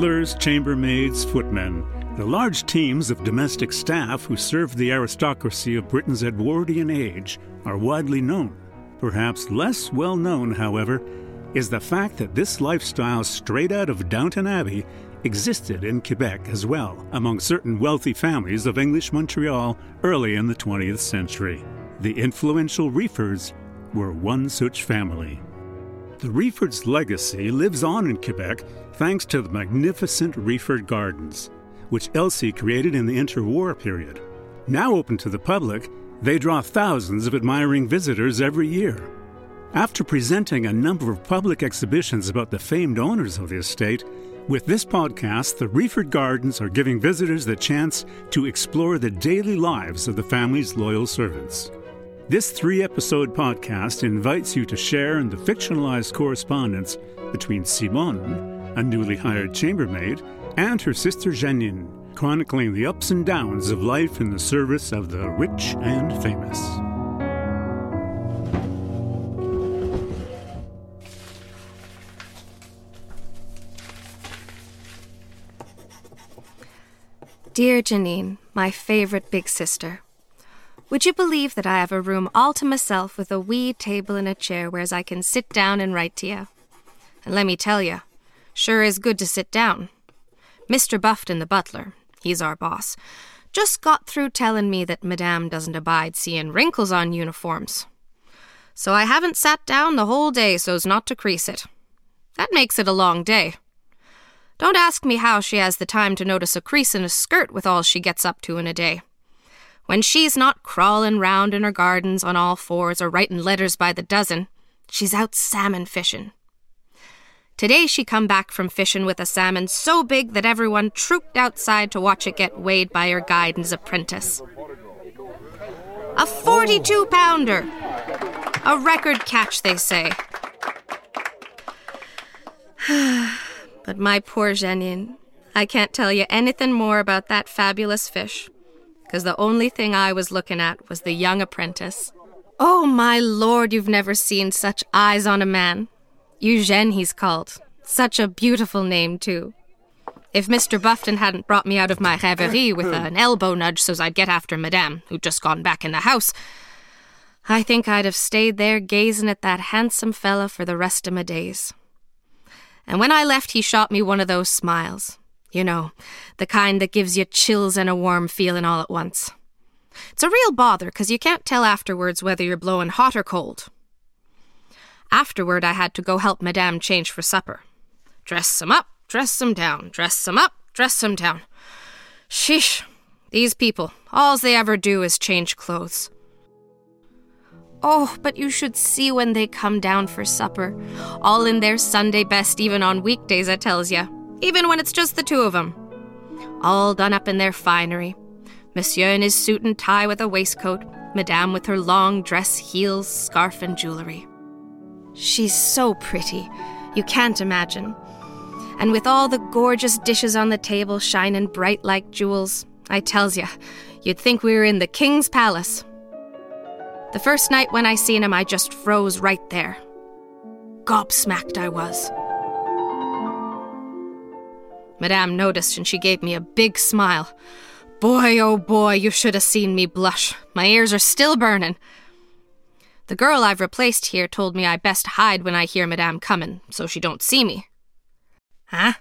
butlers, chambermaids, footmen, the large teams of domestic staff who served the aristocracy of Britain's Edwardian age are widely known. Perhaps less well known, however, is the fact that this lifestyle straight out of Downton Abbey existed in Quebec as well, among certain wealthy families of English Montreal early in the 20th century. The influential Refords were one such family. The Refords' legacy lives on in Quebec thanks to the magnificent Reford Gardens, which Elsie created in the interwar period. Now open to the public, they draw thousands of admiring visitors every year. After presenting a number of public exhibitions about the famed owners of the estate, with this podcast, the Reford Gardens are giving visitors the chance to explore the daily lives of the family's loyal servants. This three episode podcast invites you to share in the fictionalized correspondence between Simone, a newly hired chambermaid, and her sister Janine, chronicling the ups and downs of life in the service of the rich and famous. Dear Janine, my favorite big sister. Would you believe that I have a room all to myself with a wee table and a chair whereas I can sit down and write to you? And let me tell you, sure is good to sit down. Mr. Bufton, the butler, he's our boss, just got through telling me that Madame doesn't abide seeing wrinkles on uniforms. So I haven't sat down the whole day so's not to crease it. That makes it a long day. Don't ask me how she has the time to notice a crease in a skirt with all she gets up to in a day. When she's not crawling round in her gardens on all fours or writing letters by the dozen, she's out salmon fishing. Today she come back from fishing with a salmon so big that everyone trooped outside to watch it get weighed by her guide and his apprentice. A 42 pounder! A record catch, they say. But my poor Janine, I can't tell you anything more about that fabulous fish, because the only thing I was looking at was the young apprentice. Oh, my lord, you've never seen such eyes on a man. Eugene, he's called. Such a beautiful name, too. If Mr. Bufton hadn't brought me out of my reverie with an elbow nudge so's I'd get after Madame, who'd just gone back in the house, I think I'd have stayed there gazing at that handsome fella for the rest of my days. And when I left, he shot me one of those smiles. You know, the kind that gives you chills and a warm feeling all at once. It's a real bother, because you can't tell afterwards whether you're blowing hot or cold. Afterward, I had to go help Madame change for supper. Dress 'em up, dress 'em down, dress 'em up, dress 'em down. Sheesh, these people, alls they ever do is change clothes. Oh, but you should see when they come down for supper. All in their Sunday best, even on weekdays, I tells ya. Even when it's just the two of 'em. All done up in their finery. Monsieur in his suit and tie with a waistcoat, Madame with her long dress, heels, scarf, and jewelry. She's so pretty, you can't imagine. And with all the gorgeous dishes on the table shining bright like jewels, I tells ya, you'd think we were in the king's palace. The first night when I seen him, I just froze right there. Gobsmacked I was. Madame noticed and she gave me a big smile. Boy, oh boy, you should have seen me blush. My ears are still burning. The girl I've replaced here told me I best hide when I hear Madame comin', so she don't see me. Huh?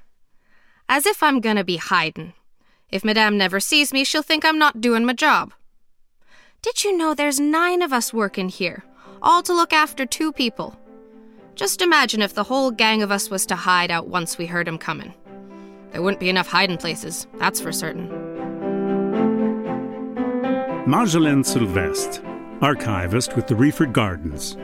As if I'm gonna be hidin'. If Madame never sees me, she'll think I'm not doin' my job. Did you know there's nine of us working here, all to look after two people? Just imagine if the whole gang of us was to hide out once we heard him coming. There wouldn't be enough hiding places, that's for certain. Marjolaine Sylvestre, archivist with the Reford Gardens.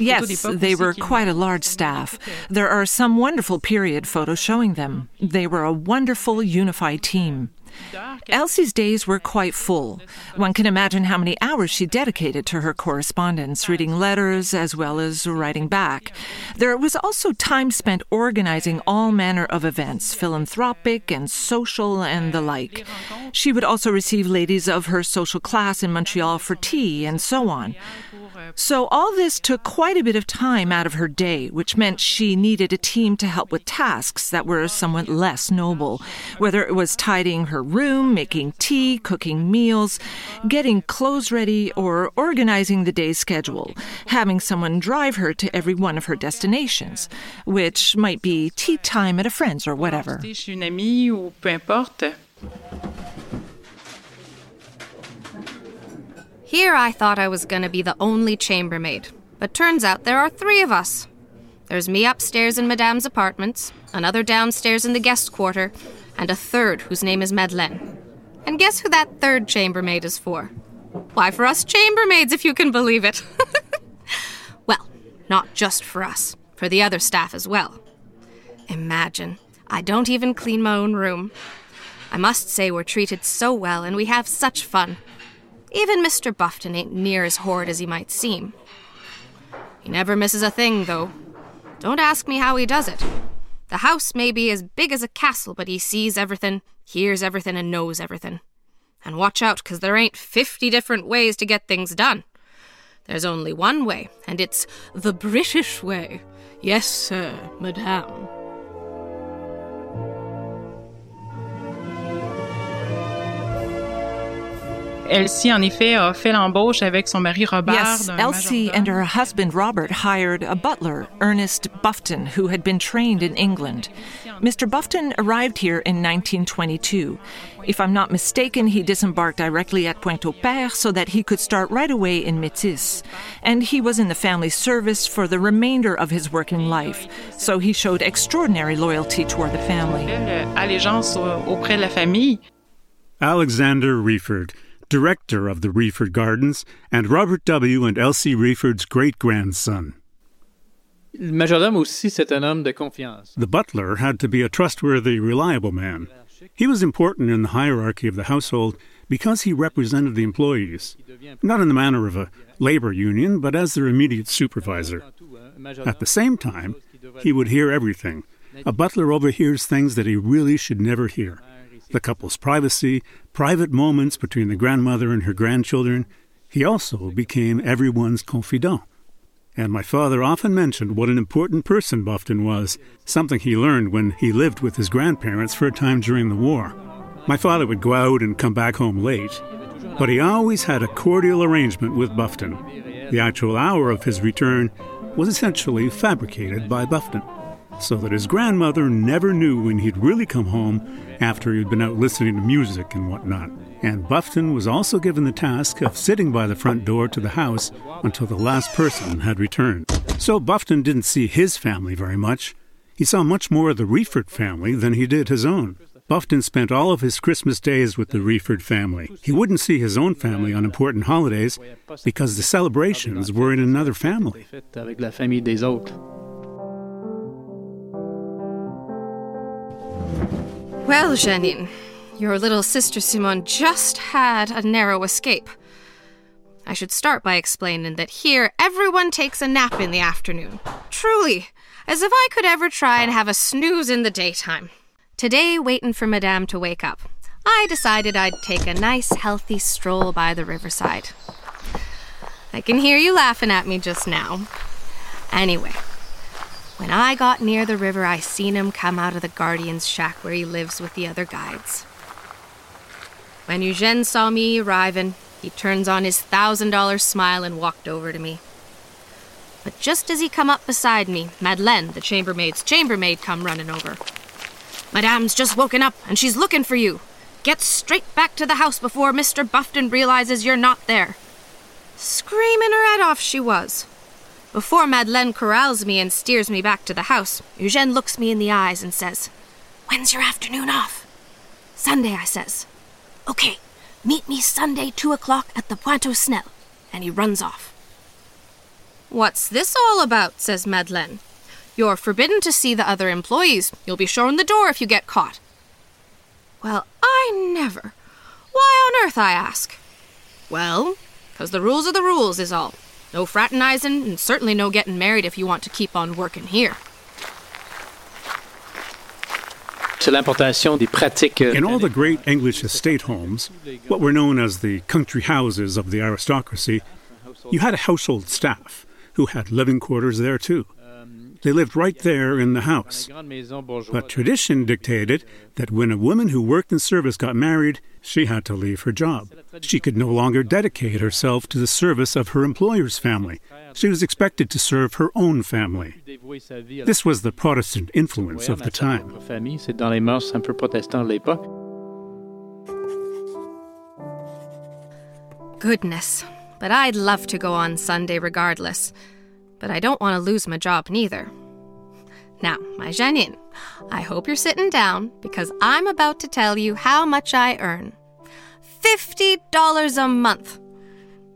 Yes, they were quite a large staff. There are some wonderful period photos showing them. They were a wonderful unified team. Elsie's days were quite full. One can imagine how many hours she dedicated to her correspondence, reading letters as well as writing back. There was also time spent organizing all manner of events, philanthropic and social and the like. She would also receive ladies of her social class in Montreal for tea and so on. So, all this took quite a bit of time out of her day, which meant she needed a team to help with tasks that were somewhat less noble, whether it was tidying her room, making tea, cooking meals, getting clothes ready, or organizing the day's schedule, having someone drive her to every one of her destinations, which might be tea time at a friend's or whatever. Here I thought I was going to be the only chambermaid, but turns out there are three of us. There's me upstairs in Madame's apartments, another downstairs in the guest quarter, and a third whose name is Madeleine. And guess who that third chambermaid is for? Why, for us chambermaids, if you can believe it. well, not just for us, for the other staff as well. Imagine, I don't even clean my own room. I must say, we're treated so well and we have such fun. Even Mr. Buffton ain't near as horrid as he might seem. He never misses a thing, though. Don't ask me how he does it. The house may be as big as a castle, but he sees everything, hears everything, and knows everything. And watch out, 'cause there ain't fifty different ways to get things done. There's only one way, and it's the British way. Yes, sir, madame. Elsie, en effet, a fait l'embauche avec son mari Robert. Yes, Elsie and her husband Robert hired a butler, Ernest Buffton, who had been trained in England. Mr. Buffton arrived here in 1922. If I'm not mistaken, he disembarked directly at Pointe au Père so that he could start right away in Métis. And he was in the family service for the remainder of his working life, so he showed extraordinary loyalty toward the family. Allégeance auprès de la famille. Alexander Reford director of the Reford Gardens, and Robert W. and Elsie Reford's great grandson. The butler had to be a trustworthy, reliable man. He was important in the hierarchy of the household because he represented the employees, not in the manner of a labor union, but as their immediate supervisor. At the same time, he would hear everything. A butler overhears things that he really should never hear the couple's privacy, private moments between the grandmother and her grandchildren. He also became everyone's confidant. And my father often mentioned what an important person Buffton was, something he learned when he lived with his grandparents for a time during the war. My father would go out and come back home late, but he always had a cordial arrangement with Buffton. The actual hour of his return was essentially fabricated by Buffton so that his grandmother never knew when he'd really come home after he'd been out listening to music and whatnot. And Buffton was also given the task of sitting by the front door to the house until the last person had returned. So Buffton didn't see his family very much. He saw much more of the Reford family than he did his own. Buffton spent all of his Christmas days with the Reford family. He wouldn't see his own family on important holidays because the celebrations were in another family. Well, Janine, your little sister Simone just had a narrow escape. I should start by explaining that here everyone takes a nap in the afternoon. Truly, as if I could ever try and have a snooze in the daytime. Today, waiting for Madame to wake up, I decided I'd take a nice, healthy stroll by the riverside. I can hear you laughing at me just now. Anyway, when I got near the river, I seen him come out of the guardian's shack where he lives with the other guides. When Eugene saw me arriving, he turns on his thousand dollar smile and walked over to me. But just as he come up beside me, Madeleine, the chambermaid's chambermaid, come running over. Madame's just woken up and she's looking for you. Get straight back to the house before Mr. Buffton realizes you're not there. Screaming her head off, she was. Before Madeleine corrals me and steers me back to the house, Eugene looks me in the eyes and says, When's your afternoon off? Sunday, I says. Okay, meet me Sunday, two o'clock at the Pointe aux Snelle. And he runs off. What's this all about? says Madeleine. You're forbidden to see the other employees. You'll be shown the door if you get caught. Well, I never. Why on earth, I ask? Well, 'cause the rules are the rules, is all. No fraternizing, and certainly no getting married if you want to keep on working here. Euh, In all the great English estate homes, what were known as the country houses of the aristocracy, you had a household staff who had living quarters there too. They lived right there in the house. But tradition dictated that when a woman who worked in service got married, she had to leave her job. She could no longer dedicate herself to the service of her employer's family. She was expected to serve her own family. This was the Protestant influence of the time. Goodness, but I'd love to go on Sunday regardless. But I don't want to lose my job neither. Now, my Janine, I hope you're sitting down because I'm about to tell you how much I earn. $50 a month.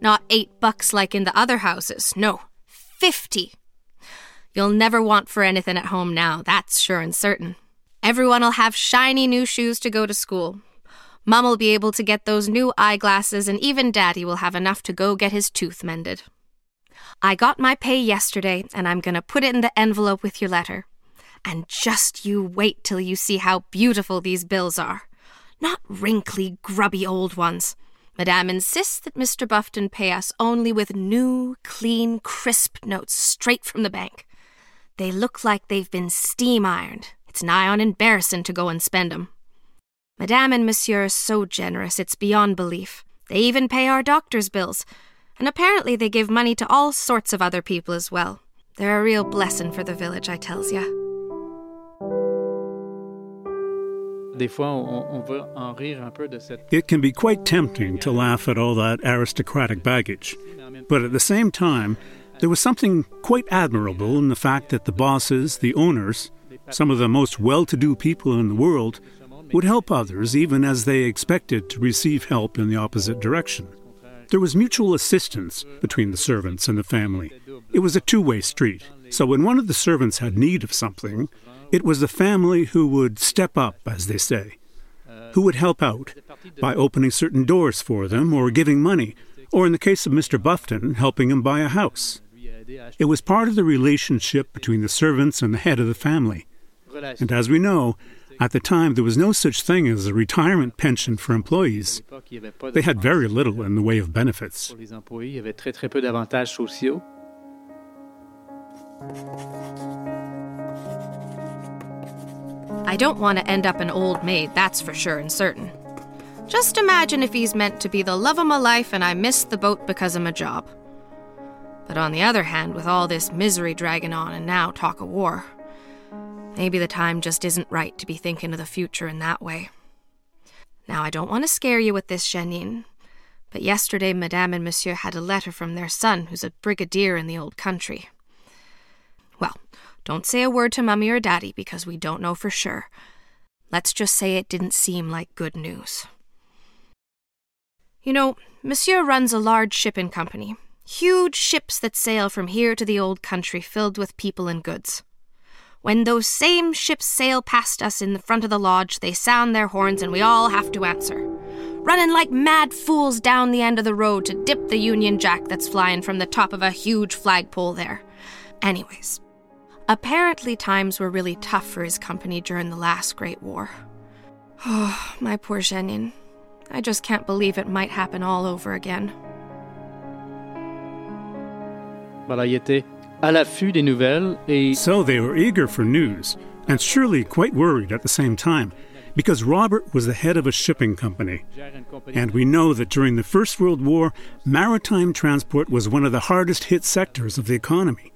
Not eight bucks like in the other houses. No, 50. You'll never want for anything at home now, that's sure and certain. Everyone'll have shiny new shoes to go to school. Mum'll be able to get those new eyeglasses, and even Daddy will have enough to go get his tooth mended. I got my pay yesterday, and I'm going to put it in the envelope with your letter. And just you wait till you see how beautiful these bills are. Not wrinkly, grubby old ones. Madame insists that Mr. Buffton pay us only with new, clean, crisp notes straight from the bank. They look like they've been steam ironed. It's nigh on embarrassing to go and spend 'em. Madame and Monsieur are so generous, it's beyond belief. They even pay our doctor's bills, and apparently they give money to all sorts of other people as well. They're a real blessing for the village, I tells ya. It can be quite tempting to laugh at all that aristocratic baggage. But at the same time, there was something quite admirable in the fact that the bosses, the owners, some of the most well to do people in the world, would help others even as they expected to receive help in the opposite direction. There was mutual assistance between the servants and the family. It was a two way street. So when one of the servants had need of something, it was the family who would step up, as they say, who would help out by opening certain doors for them or giving money, or in the case of Mr. Bufton, helping him buy a house. It was part of the relationship between the servants and the head of the family. And as we know, at the time there was no such thing as a retirement pension for employees. They had very little in the way of benefits. I don't want to end up an old maid, that's for sure and certain. Just imagine if he's meant to be the love of my life and I missed the boat because of my job. But on the other hand, with all this misery dragging on and now talk of war, maybe the time just isn't right to be thinking of the future in that way. Now, I don't want to scare you with this, Janine, but yesterday Madame and Monsieur had a letter from their son, who's a brigadier in the old country. Well, don't say a word to Mummy or Daddy because we don't know for sure. Let's just say it didn't seem like good news. You know, Monsieur runs a large shipping company. Huge ships that sail from here to the old country filled with people and goods. When those same ships sail past us in the front of the lodge, they sound their horns and we all have to answer. Running like mad fools down the end of the road to dip the Union Jack that's flying from the top of a huge flagpole there. Anyways, apparently times were really tough for his company during the last Great War. Oh, my poor Janine. I just can't believe it might happen all over again. So they were eager for news, and surely quite worried at the same time, because Robert was the head of a shipping company. And we know that during the First World War, maritime transport was one of the hardest hit sectors of the economy.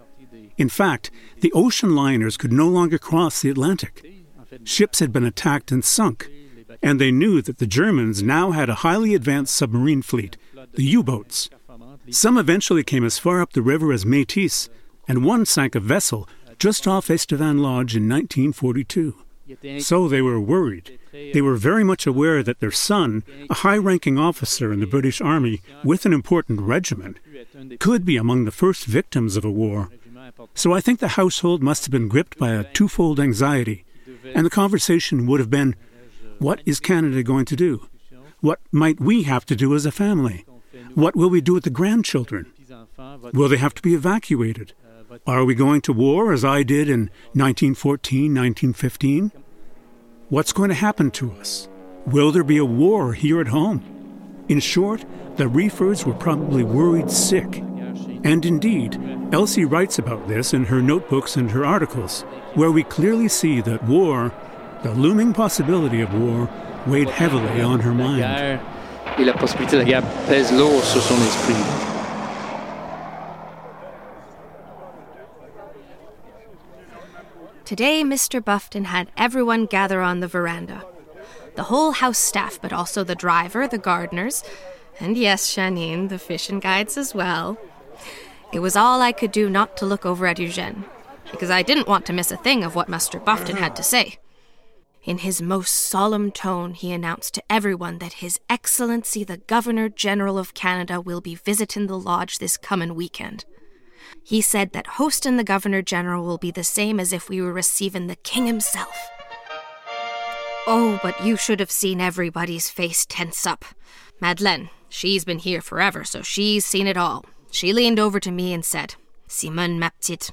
In fact, the ocean liners could no longer cross the Atlantic. Ships had been attacked and sunk, and they knew that the Germans now had a highly advanced submarine fleet, the U boats. Some eventually came as far up the river as Métis, and one sank a vessel just off Estevan Lodge in 1942. So they were worried. They were very much aware that their son, a high ranking officer in the British Army with an important regiment, could be among the first victims of a war. So I think the household must have been gripped by a twofold anxiety, and the conversation would have been What is Canada going to do? What might we have to do as a family? What will we do with the grandchildren? Will they have to be evacuated? Are we going to war as I did in 1914, 1915? What's going to happen to us? Will there be a war here at home? In short, the Refords were probably worried sick. And indeed, Elsie writes about this in her notebooks and her articles, where we clearly see that war, the looming possibility of war, weighed heavily on her mind. Today, Mr. Buffton had everyone gather on the veranda. The whole house staff, but also the driver, the gardeners, and yes, Janine, the fishing guides as well. It was all I could do not to look over at Eugene, because I didn't want to miss a thing of what Mr. Buffton had to say. In his most solemn tone, he announced to everyone that His Excellency the Governor General of Canada will be visiting the lodge this coming weekend. He said that hosting the Governor General will be the same as if we were receiving the King himself. Oh, but you should have seen everybody's face tense up. Madeleine, she's been here forever, so she's seen it all. She leaned over to me and said, Simone, ma petite,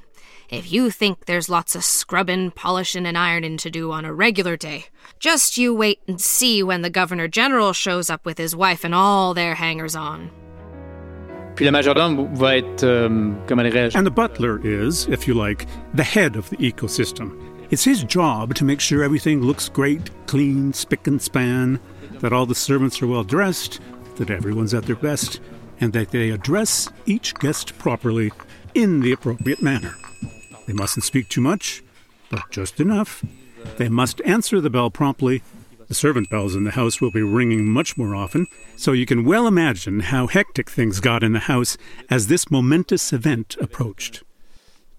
if you think there's lots of scrubbing, polishing, and ironing to do on a regular day, just you wait and see when the Governor General shows up with his wife and all their hangers on. Puis le majordome va être, euh, comment dirais-je? And the butler is, if you like, the head of the ecosystem. It's his job to make sure everything looks great, clean, spick and span, that all the servants are well dressed, that everyone's at their best, and that they address each guest properly in the appropriate manner. They mustn't speak too much, but just enough. They must answer the bell promptly. The servant bells in the house will be ringing much more often, so you can well imagine how hectic things got in the house as this momentous event approached.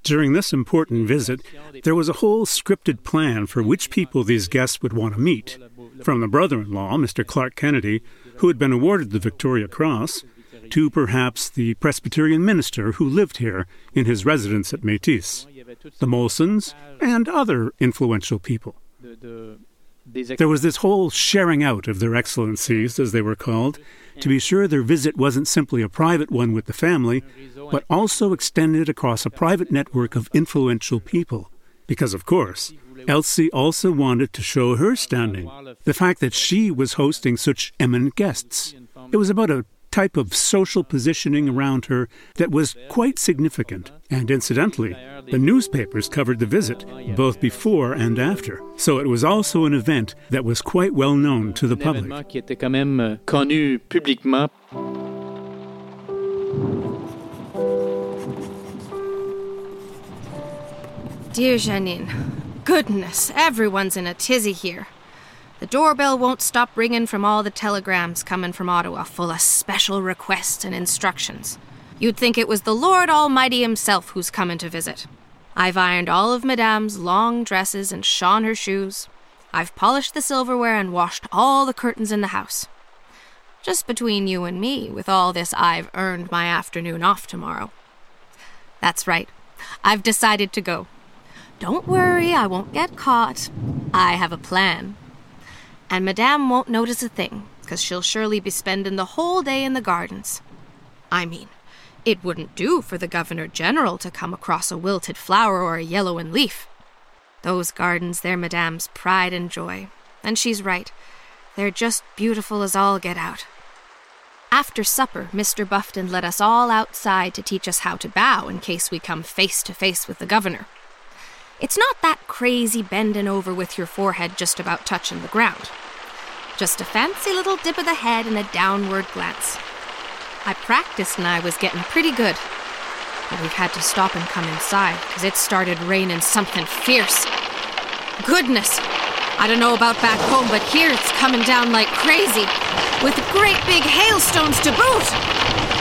During this important visit, there was a whole scripted plan for which people these guests would want to meet. From the brother in law, Mr. Clark Kennedy, who had been awarded the Victoria Cross, to perhaps the Presbyterian minister who lived here in his residence at Métis, the Molsons, and other influential people. There was this whole sharing out of their excellencies, as they were called, to be sure their visit wasn't simply a private one with the family, but also extended across a private network of influential people. Because, of course, Elsie also wanted to show her standing, the fact that she was hosting such eminent guests. It was about a type of social positioning around her that was quite significant. And incidentally, the newspapers covered the visit, both before and after. So it was also an event that was quite well known to the public. qui était quand même euh, connu publiquement. Dear Janine, goodness, everyone's in a tizzy here. The doorbell won't stop ringing from all the telegrams coming from Ottawa full of special requests and instructions. You'd think it was the Lord Almighty Himself who's coming to visit. I've ironed all of Madame's long dresses and shone her shoes. I've polished the silverware and washed all the curtains in the house. Just between you and me, with all this, I've earned my afternoon off tomorrow. That's right. I've decided to go. Don't worry, I won't get caught. I have a plan. And Madame won't notice a thing, because she'll surely be spending the whole day in the gardens. I mean, it wouldn't do for the Governor General to come across a wilted flower or a yellowing leaf. Those gardens, they're Madame's pride and joy. And she's right. They're just beautiful as all get out. After supper, Mr. Bufton led us all outside to teach us how to bow in case we come face to face with the governor. It's not that crazy bending over with your forehead just about touching the ground. Just a fancy little dip of the head and a downward glance. I practiced and I was getting pretty good. But we've had to stop and come inside because it started raining something fierce. Goodness! I don't know about back home, but here it's coming down like crazy, with great big hailstones to boot.